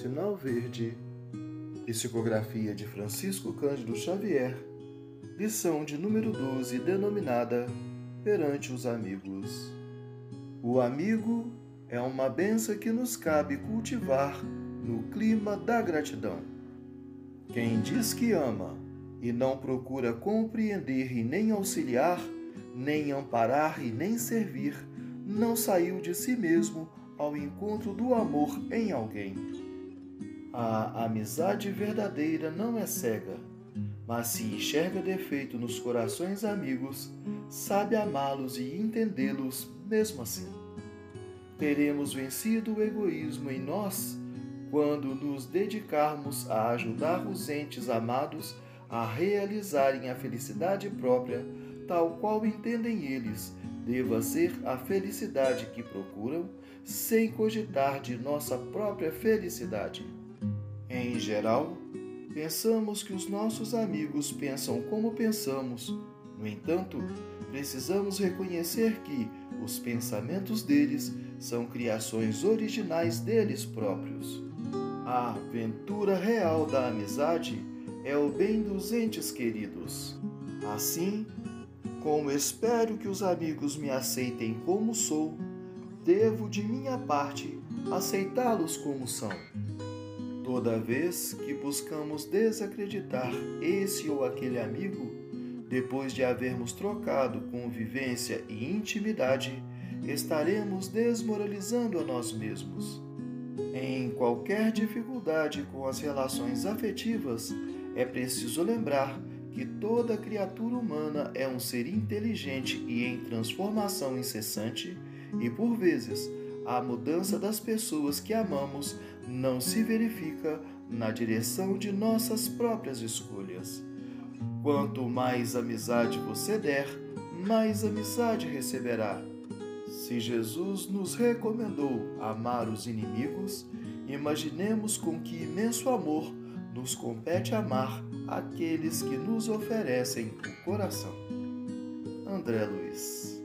Sinal Verde, Psicografia de Francisco Cândido Xavier, lição de número 12, denominada Perante os Amigos. O amigo é uma benção que nos cabe cultivar no clima da gratidão. Quem diz que ama e não procura compreender e nem auxiliar, nem amparar e nem servir, não saiu de si mesmo ao encontro do amor em alguém. A amizade verdadeira não é cega, mas se enxerga defeito nos corações amigos, sabe amá-los e entendê-los mesmo assim. Teremos vencido o egoísmo em nós quando nos dedicarmos a ajudar os entes amados a realizarem a felicidade própria, tal qual entendem eles deva ser a felicidade que procuram, sem cogitar de nossa própria felicidade. Em geral, pensamos que os nossos amigos pensam como pensamos, no entanto, precisamos reconhecer que os pensamentos deles são criações originais deles próprios. A aventura real da amizade é o bem dos entes queridos. Assim, como espero que os amigos me aceitem como sou, devo de minha parte aceitá-los como são. Toda vez que buscamos desacreditar esse ou aquele amigo, depois de havermos trocado convivência e intimidade, estaremos desmoralizando a nós mesmos. Em qualquer dificuldade com as relações afetivas, é preciso lembrar que toda criatura humana é um ser inteligente e em transformação incessante, e por vezes a mudança das pessoas que amamos não se verifica na direção de nossas próprias escolhas. Quanto mais amizade você der, mais amizade receberá. Se Jesus nos recomendou amar os inimigos, imaginemos com que imenso amor nos compete amar aqueles que nos oferecem o coração. André Luiz